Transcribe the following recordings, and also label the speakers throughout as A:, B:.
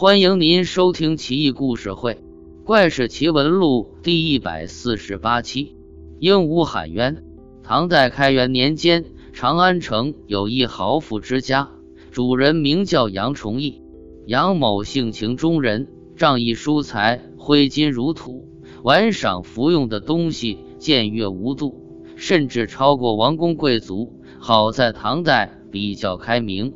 A: 欢迎您收听《奇异故事会·怪事奇闻录》第一百四十八期。鹦鹉喊冤。唐代开元年间，长安城有一豪富之家，主人名叫杨崇义。杨某性情中人，仗义疏财，挥金如土，玩赏服用的东西僭越无度，甚至超过王公贵族。好在唐代比较开明。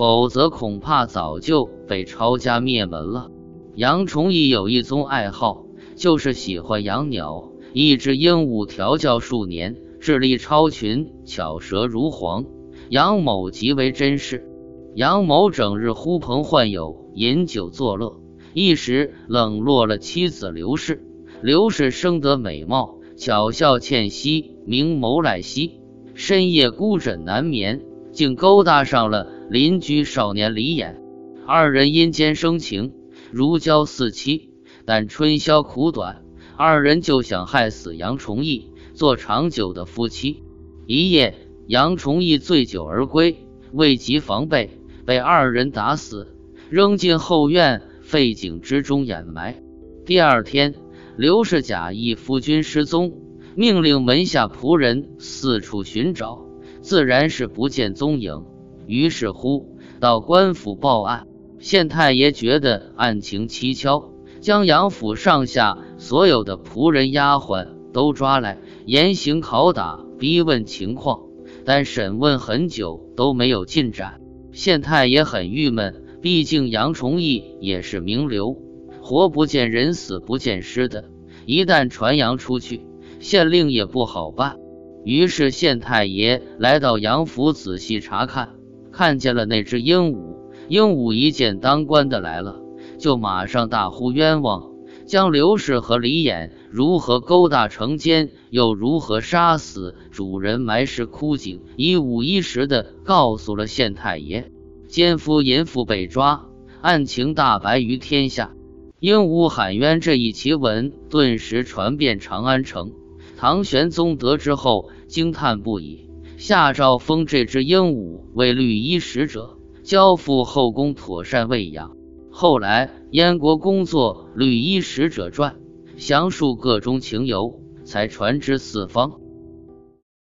A: 否则恐怕早就被抄家灭门了。杨崇义有一宗爱好，就是喜欢养鸟。一只鹦鹉调教数年，智力超群，巧舌如簧，杨某极为珍视。杨某整日呼朋唤友，饮酒作乐，一时冷落了妻子刘氏。刘氏生得美貌，巧笑倩兮，明眸睐兮，深夜孤枕难眠，竟勾搭上了。邻居少年李衍，二人阴间生情，如胶似漆。但春宵苦短，二人就想害死杨崇义，做长久的夫妻。一夜，杨崇义醉酒而归，未及防备，被二人打死，扔进后院废井之中掩埋。第二天，刘氏假意夫君失踪，命令门下仆人四处寻找，自然是不见踪影。于是乎，到官府报案，县太爷觉得案情蹊跷，将杨府上下所有的仆人丫鬟都抓来严刑拷打，逼问情况。但审问很久都没有进展，县太爷很郁闷，毕竟杨崇义也是名流，活不见人，死不见尸的，一旦传扬出去，县令也不好办。于是县太爷来到杨府仔细查看。看见了那只鹦鹉，鹦鹉一见当官的来了，就马上大呼冤枉，将刘氏和李衍如何勾搭成奸，又如何杀死主人，埋尸枯井，一五一十的告诉了县太爷。奸夫淫妇被抓，案情大白于天下。鹦鹉喊冤这一奇闻顿时传遍长安城，唐玄宗得知后惊叹不已。下诏封这只鹦鹉为绿衣使者，交付后宫妥善喂养。后来燕国公作《绿衣使者传》，详述各中情由，才传之四方。